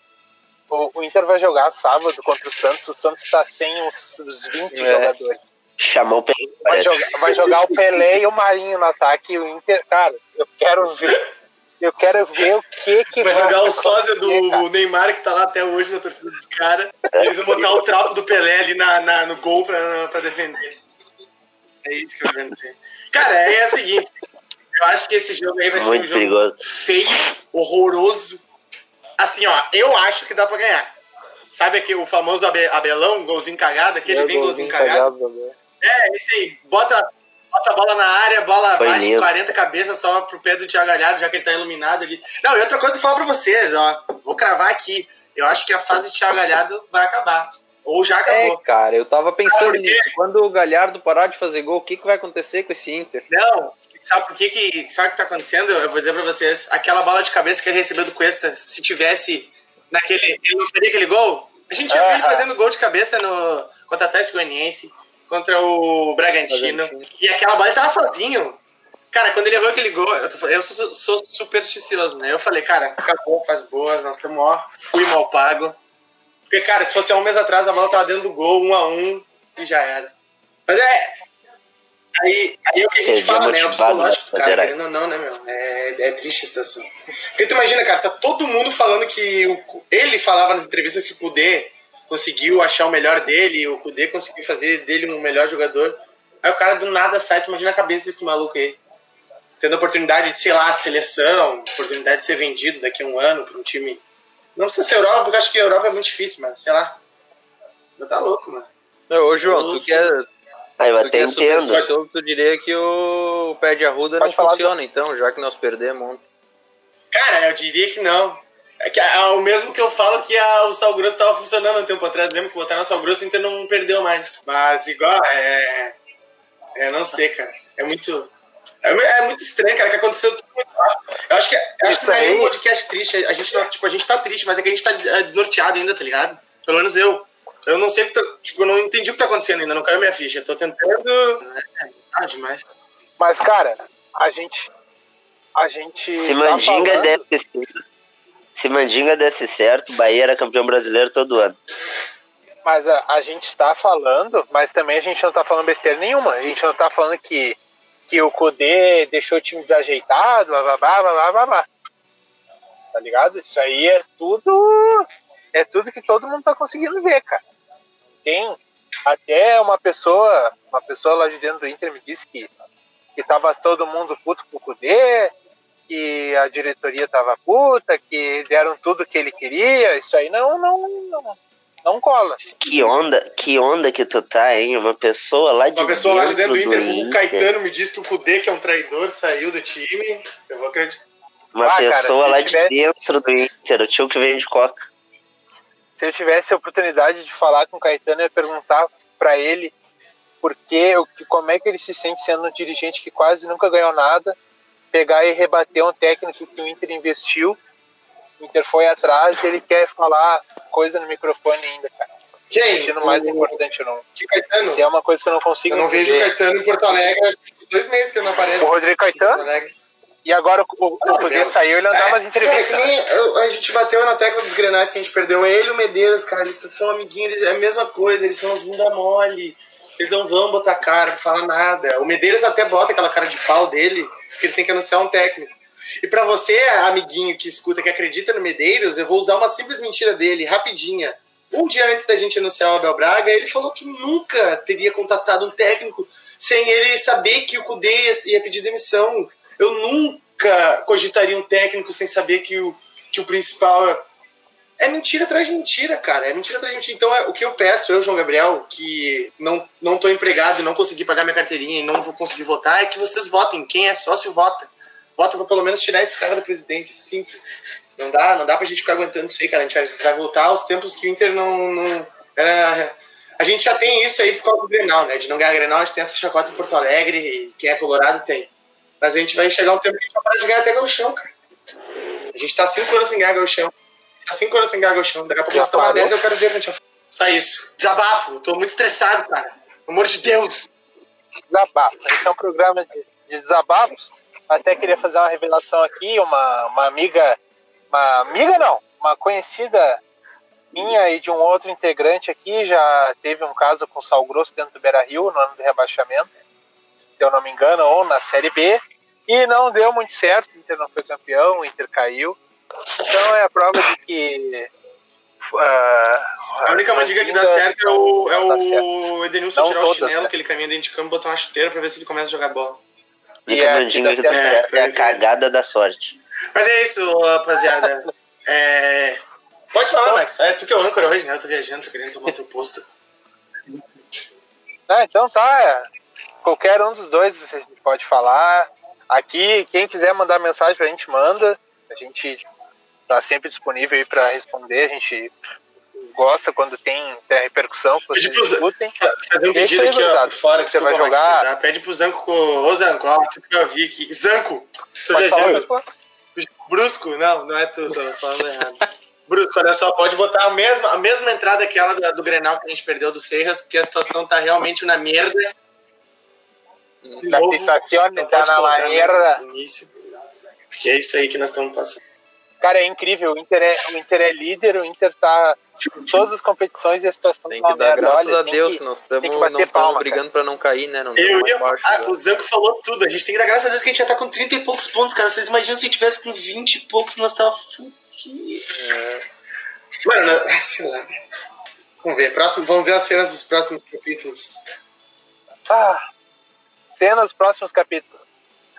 Speaker 2: o, o Inter vai jogar sábado contra o Santos. O Santos tá sem uns, uns 20
Speaker 5: É.
Speaker 2: jogadores.
Speaker 4: Chamou o Pelé.
Speaker 2: Vai jogar, vai jogar o Pelé e o Marinho no ataque. E o Inter, cara, eu quero ver. Eu quero ver o que que
Speaker 3: Vai jogar o sósia
Speaker 2: cara.
Speaker 3: do Neymar, que tá lá até hoje na torcida dos caras. Eles vão botar o trapo do Pelé ali na, na- no gol pra, pra defender. É isso que eu quero dizer. Cara, é, o seguinte. Eu acho que esse jogo aí vai ser um
Speaker 4: Muito
Speaker 3: jogo
Speaker 4: perigoso.
Speaker 3: feio, horroroso. Assim, ó, eu acho que dá pra ganhar. Sabe aquele, o famoso abe- Abelão, golzinho cagado? Aquele
Speaker 5: É,
Speaker 3: vem golzinho cagado.
Speaker 5: cagado.
Speaker 3: É, esse aí. Bota, bota a bola na área, bola
Speaker 4: Foi
Speaker 3: baixa em
Speaker 4: lindo.
Speaker 3: 40 cabeças só pro pé do Thiago Galhardo, já que ele tá iluminado ali. Não, e outra coisa que eu falo pra vocês, ó. Vou cravar aqui. Eu acho que a fase de Thiago Galhardo vai acabar. Ou já
Speaker 5: É,
Speaker 3: acabou.
Speaker 5: cara, eu tava pensando nisso. Quando o Galhardo parar de fazer gol, o que, que vai acontecer com esse Inter?
Speaker 3: Não, sabe por que que... Sabe o que tá acontecendo? Eu vou dizer pra vocês. Aquela bola de cabeça que ele recebeu do Cuesta, se tivesse naquele... Ele não faria aquele gol? A gente já viu ele
Speaker 2: Ah.
Speaker 3: fazendo gol de cabeça no, contra o Atlético Goianiense, contra o Bragantino.
Speaker 5: Bragantino.
Speaker 3: E aquela bola ele tava sozinho. Cara, quando ele errou aquele gol, eu, tô- eu sou, sou supersticioso, né? Eu falei, cara, acabou, faz boas, nós estamos, ó, fui mal pago. Porque, cara, se fosse há um mês atrás, a bola tava dentro do gol, um a um, e já era. Mas é. Aí, aí é o que a gente
Speaker 4: Seria
Speaker 3: fala, né? É o psicológico
Speaker 4: né,
Speaker 3: do cara,
Speaker 4: fazer
Speaker 3: querendo ou não, né, meu? É, é triste a situação. Porque tu imagina, cara, tá todo mundo falando que. O, ele falava nas entrevistas que o Kudê conseguiu achar o melhor dele, o Kudê conseguiu fazer dele um melhor jogador. Aí o cara do nada sai, tu imagina a cabeça desse maluco aí. Tendo a oportunidade de, sei lá, seleção, oportunidade de ser vendido daqui a um ano pra um time. Não precisa ser Europa, porque acho que a Europa é muito difícil, mas sei lá. Mas tá louco, mano.
Speaker 5: Não, Ô, João, tu
Speaker 3: Nossa.
Speaker 5: que é,
Speaker 4: Aí eu
Speaker 5: tu que
Speaker 4: até
Speaker 5: é
Speaker 4: entendo.
Speaker 5: supersticioso, tu diria que o pé de arruda não
Speaker 2: Pode falar,
Speaker 5: funciona, então, já que nós perdemos ontem.
Speaker 3: Cara, eu diria que não. É que é o mesmo que eu falo que a, o Sal Grosso tava funcionando um tempo atrás. Lembra que botaram o Sal Grosso e o Inter não perdeu mais. Mas igual, é. É, não sei, cara. É muito. É, é muito estranho, cara, que aconteceu tudo muito rápido. Eu acho que, eu acho que não é nem
Speaker 2: aí-
Speaker 3: um podcast triste. A gente, não, tipo, a gente tá triste, mas é que a gente tá é, desnorteado ainda, tá ligado? Pelo menos eu. Eu não sei o que tá. Tipo, eu não entendi o que tá acontecendo ainda, não caiu minha ficha. Eu tô tentando. É, tá demais.
Speaker 2: Mas, cara, a gente. A gente.
Speaker 4: Se
Speaker 2: tá
Speaker 4: Mandinga
Speaker 2: falando-
Speaker 4: desse certo, se Mandinga desse certo, Bahia era campeão brasileiro todo ano.
Speaker 2: Mas a, a gente está falando, mas também a gente não está falando besteira nenhuma. A gente não está falando que, que o Kudê deixou o time desajeitado, blá blá blá blá blá blá. Tá ligado? Isso aí é tudo. É tudo que todo mundo tá conseguindo ver, cara. Tem até uma pessoa, uma pessoa lá de dentro do Inter me disse que, que tava todo mundo puto com o Kudê, que a diretoria tava puta, que deram tudo que ele queria. Isso aí não, não, não, não cola.
Speaker 4: Que onda, que onda que tu tá, hein? Uma pessoa lá de
Speaker 3: Uma pessoa lá de
Speaker 4: dentro
Speaker 3: do Inter, o
Speaker 4: Inter,
Speaker 3: Caetano me disse que o Kudê, que é um traidor, saiu do time. Eu vou acreditar.
Speaker 4: Uma
Speaker 2: Ah, cara,
Speaker 4: pessoa
Speaker 2: se
Speaker 4: lá
Speaker 2: tivesse-
Speaker 4: de dentro do Inter, o tio que vende coca.
Speaker 2: se eu tivesse a oportunidade de falar com o Caetano, eu ia perguntar para ele por que, o que- como é que ele se sente sendo um dirigente que quase nunca ganhou nada, pegar e rebater um técnico que o Inter investiu, o Inter foi atrás e ele quer falar coisa no microfone ainda, cara.
Speaker 3: Quem?
Speaker 2: Sentindo mais
Speaker 3: O-
Speaker 2: importante não.
Speaker 3: Que Caetano?
Speaker 2: Se é uma coisa que eu não consigo
Speaker 3: Eu não vejo o
Speaker 2: entender.
Speaker 3: Caetano em Porto Alegre, acho que faz dois meses que ele não aparece.
Speaker 2: O Rodrigo Caetano? E agora o, Cudê
Speaker 3: meu.
Speaker 2: saiu, ele andava
Speaker 3: É,
Speaker 2: entrevistas.
Speaker 3: que nem eu- a gente bateu na tecla dos grenais que a gente perdeu. Ele e o Medeiros, cara, eles são amiguinhos, eles, é a mesma coisa, eles são os bunda mole. Eles não vão botar cara, não falar nada. O Medeiros até bota aquela cara de pau dele, porque ele tem que anunciar um técnico. E pra você, amiguinho que escuta, que acredita no Medeiros, eu vou usar uma simples mentira dele, rapidinha. Um dia antes da gente anunciar o Abel Braga, ele falou que nunca teria contatado um técnico sem ele saber que o Cudê ia pedir demissão. Eu nunca cogitaria um técnico sem saber que o, que o principal é mentira atrás de mentira, cara. É mentira atrás de mentira. Então, é, o que eu peço, eu, João Gabriel, que não, não tô empregado não consegui pagar minha carteirinha e não vou conseguir votar, é que vocês votem. Quem é sócio, vota. Vota pra pelo menos tirar esse cara da presidência. Simples. Não dá, não dá pra gente ficar aguentando isso aí, cara. A gente vai, vai voltar aos tempos que o Inter não, não era. A gente já tem isso aí por causa do Grenal, né? De não ganhar Grenal, a gente tem essa chacota em Porto Alegre e quem é colorado tem. Mas a gente vai chegar um tempo que a gente vai parar de ganhar até gauchão, cara. A gente tá cinco anos sem ganhar gauchão. Tá cinco anos sem ganhar gauchão. Daqui a pouco nós estamos a 10 e eu quero ver pra gente. Só isso. Desabafo. Tô muito estressado, cara. Pelo amor de Deus.
Speaker 2: Desabafo. Esse é um programa de, de desabafos. Até queria fazer uma revelação aqui. Uma, uma amiga. Uma amiga não. Uma conhecida minha e de um outro integrante aqui já teve um caso com Sal Grosso dentro do Beira Rio no ano do rebaixamento, se eu não me engano, ou na Série B. E não deu muito certo, o Inter não foi campeão, o Inter caiu. Então é a prova de que. Uh,
Speaker 3: a única mandiga que dá certo é o, é o Edenilson tirar o chinelo, certo. que ele caminha dentro de campo, botar uma chuteira pra ver se ele começa a jogar bola.
Speaker 4: Mandinga que dá certo é, é a cagada da sorte.
Speaker 3: Mas é isso, rapaziada. é, Pode falar, Max. É tu que é o âncora hoje, né? Eu tô viajando, tô querendo tomar teu posto.
Speaker 2: Ah, então tá. É. Qualquer um dos dois a gente pode falar. Aqui, quem quiser mandar mensagem pra gente, manda. A gente tá sempre disponível aí pra responder. A gente gosta quando tem, tem repercussão, que vocês discutem.
Speaker 3: Fazer um pedido aqui, ó, fora, que você vai jogar. Tá? Pede pro Zanco, ô Zanco, ó, tu que eu vi aqui. Zanco! Tô pode viajando. Falar, Brusco? Não, não é tu, tô falando errado. Bruno, olha só, pode botar a mesma, a mesma entrada que ela do, do Grenal que a gente perdeu do Serras, porque a situação tá realmente na merda.
Speaker 2: a situação então tá na merda.
Speaker 3: Porque é isso aí que nós estamos passando.
Speaker 2: Cara, é incrível. O Inter é, o Inter é líder, o Inter tá em todas as competições e a situação
Speaker 5: tem tá que dar merda. graças Olha, a Deus que, que nós estamos brigando para não cair, né? Não
Speaker 3: Eu ia, baixo, ah, o Zanco falou tudo. A gente tem que dar graças a Deus que a gente já tá com 30 e poucos pontos, cara. Vocês imaginam se tivesse com 20 e poucos, nós tava fudido. É. Mano, sei lá. Vamos ver. Próximo, vamos ver as cenas dos próximos capítulos.
Speaker 2: Ah, cenas dos próximos capítulos.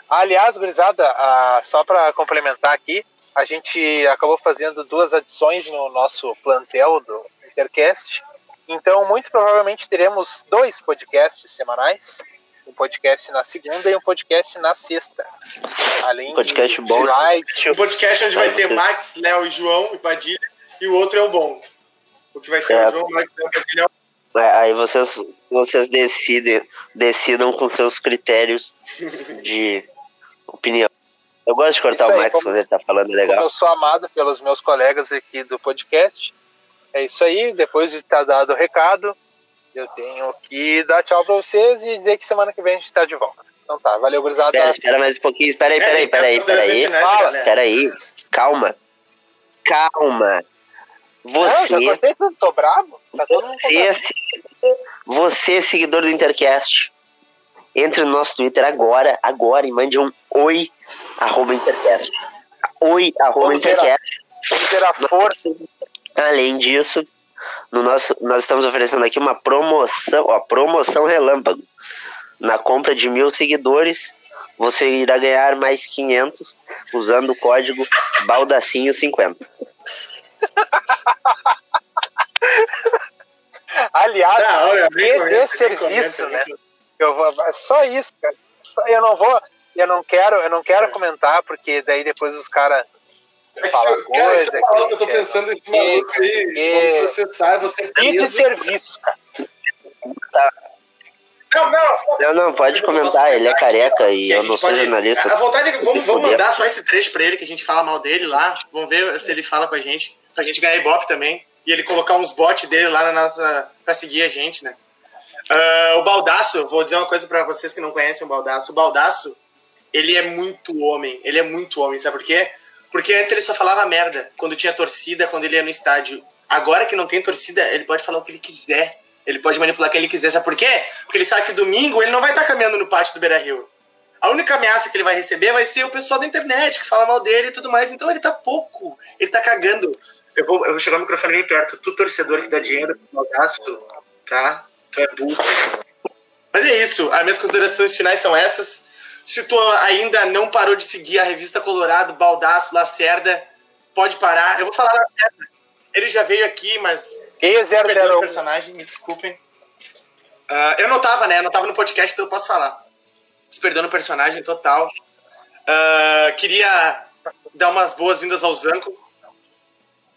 Speaker 2: Aliás, gurizada, ah, só para complementar aqui, a gente acabou fazendo duas adições no nosso plantel do Intercast. Então, muito provavelmente teremos dois podcasts semanais. Um podcast na segunda e um podcast na sexta.
Speaker 4: Além podcast de bom.
Speaker 3: live. Um podcast onde vai ter Max, Léo e João e Padilha. E o outro é o bom. O que vai ser é. o João, Max, Léo e Padilha
Speaker 4: é aí vocês, vocês decidem, decidam com seus critérios de opinião. Eu gosto de cortar aí, o Max como, quando ele tá falando legal.
Speaker 2: eu sou amado pelos meus colegas aqui do podcast. É isso aí. Depois de estar dado o recado, eu tenho que dar tchau pra vocês e dizer que semana que vem a gente tá de volta. Então tá, valeu, gurizada.
Speaker 4: Espera, espera mais um pouquinho. Espera aí, espera aí, espera aí, espera aí. Espera aí. Calma. Calma. Você. Não,
Speaker 2: já contei tudo, tô bravo. Tá todo mundo
Speaker 4: você, você, é seguidor do Intercast, entre no nosso Twitter agora, agora, e mande um oi, arroba Intercast. Oi, arroba Intercast.
Speaker 2: Vamos ter a força.
Speaker 4: Além disso, no nosso, nós estamos oferecendo aqui uma promoção, ó, promoção relâmpago. Na compra de mil seguidores, você irá ganhar mais 500 usando o código Baldacinho50.
Speaker 2: Aliás, ah, que de serviço, né? Eu vou, é só isso, cara. Eu não vou, eu não quero, eu não quero comentar porque daí depois os cara
Speaker 3: é falam coisa. Cara, que, eu tô pensando nesse maluco aí, vamos processar, você é
Speaker 2: preso. de serviço, cara.
Speaker 4: Tá. Não, não, não, não, pode comentar, ele é careca e eu não sou jornalista.
Speaker 3: A vontade é vamos, vamos mandar só esse trecho pra ele, que a gente fala mal dele lá. Vamos ver se ele fala com a gente, pra gente ganhar ibope também. E ele colocar uns bots dele lá na nossa. pra seguir a gente, né? Uh, o Baldaço, vou dizer uma coisa para vocês que não conhecem o Baldaço. O Baldaço, ele é muito homem. Ele é muito homem, sabe por quê? Porque antes ele só falava merda quando tinha torcida, quando ele ia no estádio. Agora que não tem torcida, ele pode falar o que ele quiser. Ele pode manipular o que ele quiser. Sabe por quê? Porque ele sabe que domingo ele não vai estar caminhando no pátio do Beira Rio. A única ameaça que ele vai receber vai ser o pessoal da internet que fala mal dele e tudo mais. Então ele tá pouco. Ele tá cagando. Eu vou, eu vou chegar o microfone bem perto. Tu, torcedor que dá dinheiro pro Baldaço, tá? Tu é burro. Mas é isso. As minhas considerações finais são essas. Se tu ainda não parou de seguir a revista Colorado, Baldaço, Lacerda, pode parar. Eu vou falar Lacerda. ele já veio aqui, mas
Speaker 2: E
Speaker 3: se perdeu no
Speaker 2: 001.
Speaker 3: personagem, me desculpem. Ah, eu não tava, né? Eu não tava no podcast, então eu posso falar. Se perdeu no personagem total. Ah, queria dar umas boas-vindas ao Zanco.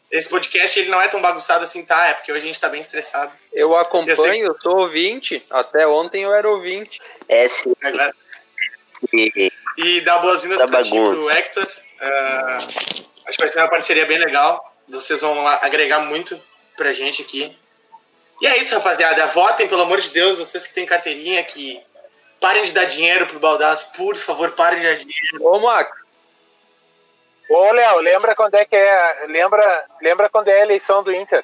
Speaker 3: Esse podcast ele não é tão bagunçado assim, tá? É porque hoje a gente tá bem estressado.
Speaker 5: Eu acompanho, eu sou ouvinte. Até ontem eu era ouvinte.
Speaker 4: S
Speaker 3: Agora,
Speaker 4: e
Speaker 3: E dar boas-vindas ti, pro
Speaker 4: bagunça.
Speaker 3: Hector. Ah, acho que vai ser uma parceria bem legal. Vocês vão agregar muito pra gente aqui. E é isso, rapaziada. Votem, pelo amor de Deus, vocês que têm carteirinha, que parem de dar dinheiro pro Baldaço. Por favor, parem de dar dinheiro.
Speaker 5: Ô, Max,
Speaker 2: Ô, Léo, lembra quando é que é. Lembra, lembra quando é a eleição do Inter?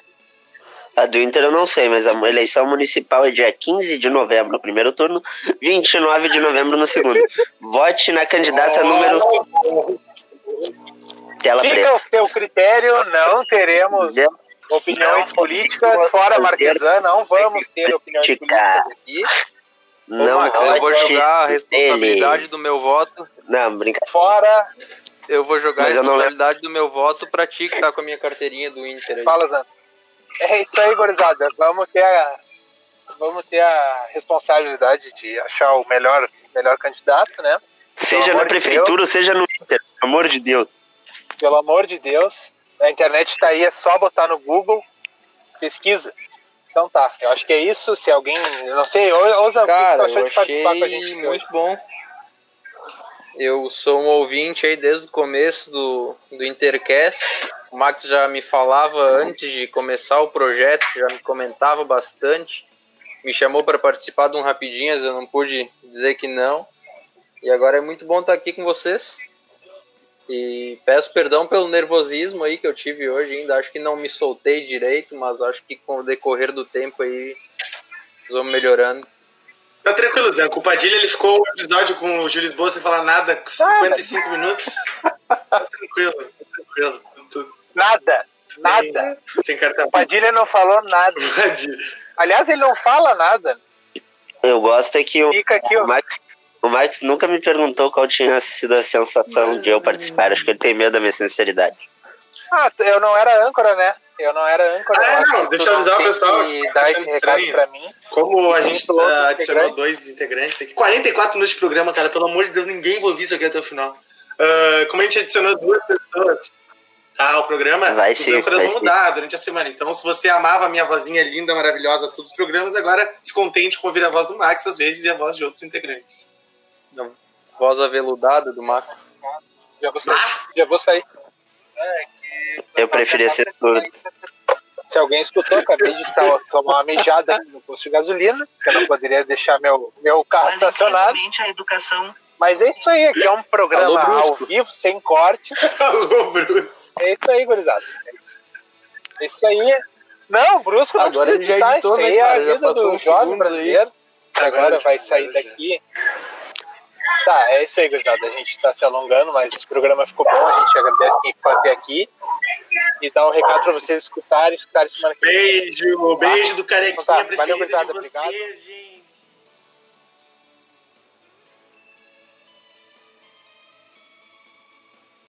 Speaker 4: A do Inter eu não sei, mas a eleição municipal é dia 15 de novembro no primeiro turno, 29 de novembro no segundo. Vote na candidata número. Tela
Speaker 2: Fica
Speaker 4: preta.
Speaker 2: o seu critério, não teremos opiniões políticas fora Marquesan, não vamos ter opiniões
Speaker 4: Política.
Speaker 2: políticas aqui.
Speaker 5: ô,
Speaker 4: Não
Speaker 5: Max, eu vou
Speaker 4: vote
Speaker 5: jogar a responsabilidade
Speaker 4: nele.
Speaker 5: do meu voto.
Speaker 4: Não, brincadeira.
Speaker 2: Fora.
Speaker 5: Eu vou jogar
Speaker 4: Mas
Speaker 5: a
Speaker 4: eu não
Speaker 5: responsabilidade do meu voto pra ti que tá com a minha carteirinha do Inter aí.
Speaker 2: Fala, Zan. É isso aí, gurizada. Vamos ter a, vamos ter a responsabilidade de achar o melhor, melhor candidato, né?
Speaker 4: Seja na
Speaker 2: de
Speaker 4: prefeitura ou seja no Inter, pelo amor de Deus.
Speaker 2: Pelo amor de Deus. A internet tá aí, é só botar no Google, pesquisa. Então tá, eu acho que é isso. Se alguém. Eu não sei, ô, ô Zan, o que tu
Speaker 5: Cara,
Speaker 2: achou de participar com a gente aqui hoje?
Speaker 5: muito bom. Eu sou um ouvinte aí desde o começo do, do Intercast. O Max já me falava antes de começar o projeto, já me comentava bastante. Me chamou para participar de um Rapidinhas, eu não pude dizer que não. E agora é muito bom estar aqui com vocês. E peço perdão pelo nervosismo aí que eu tive hoje ainda. Acho que não me soltei direito, mas acho que com o decorrer do tempo aí vamos melhorando.
Speaker 3: Tá tranquilo, Zé. O Padilha ele ficou um episódio com o Júlio Lisboa sem falar nada, com 55 minutos. Tá tranquilo, tá tranquilo. Tu-
Speaker 2: Nada, nada.
Speaker 3: Tem, tem
Speaker 2: O Padilha não falou nada.
Speaker 3: Padilha.
Speaker 2: Aliás, ele não fala nada.
Speaker 4: Eu gosto é que o,
Speaker 2: aqui,
Speaker 4: o Max, o Max nunca me perguntou qual tinha sido a sensação de eu participar. Acho que ele tem medo da minha sinceridade.
Speaker 2: Ah, eu não era âncora, né? Eu não era âncora.
Speaker 3: Ah, não, deixa eu avisar o pessoal
Speaker 2: que dar
Speaker 3: tá
Speaker 2: esse recado pra mim.
Speaker 3: Como a gente ah, adicionou dois integrantes aqui. 44 minutos de programa, cara. Pelo amor de Deus, ninguém vai ouvir isso aqui até o final. Ah, como a gente adicionou duas pessoas ao programa,
Speaker 4: Vai
Speaker 3: os
Speaker 4: sim,
Speaker 3: âncoras
Speaker 4: vai
Speaker 3: vão mudar durante a semana. Então, se você amava a minha vozinha linda, maravilhosa, todos os programas, agora se contente com ouvir a voz do Max às vezes e a voz de outros integrantes.
Speaker 5: Voz aveludada do Max.
Speaker 2: Já vou sair. Já vou sair.
Speaker 4: Eu preferia ser surdo.
Speaker 2: Se alguém escutou, acabei de tomar uma mijada no posto de gasolina, que eu não poderia deixar meu, meu carro estacionado.
Speaker 6: a educação
Speaker 2: Mas é isso aí, aqui é um programa
Speaker 5: Alô,
Speaker 2: ao
Speaker 5: Brusco.
Speaker 2: vivo, sem corte.
Speaker 3: Alô, Bruce.
Speaker 2: É isso aí, gurizada. É isso aí. Não, Brusco não
Speaker 5: Agora
Speaker 2: precisa editar,
Speaker 5: editou,
Speaker 2: isso
Speaker 5: né,
Speaker 2: aí é a vida do jovem
Speaker 5: segundos aí.
Speaker 2: brasileiro. Agora
Speaker 3: Agora
Speaker 2: vai sair
Speaker 3: já.
Speaker 2: daqui. Tá, é isso aí, gurizada. A gente tá se alongando, mas esse programa ficou bom. A gente agradece quem ficou até aqui. E dá um recado pra vocês escutarem, escutarem semana que vem.
Speaker 3: Beijo, beijo do carequinha
Speaker 2: Tá, valeu, gurizada,
Speaker 3: vocês,
Speaker 2: obrigado.
Speaker 3: gente.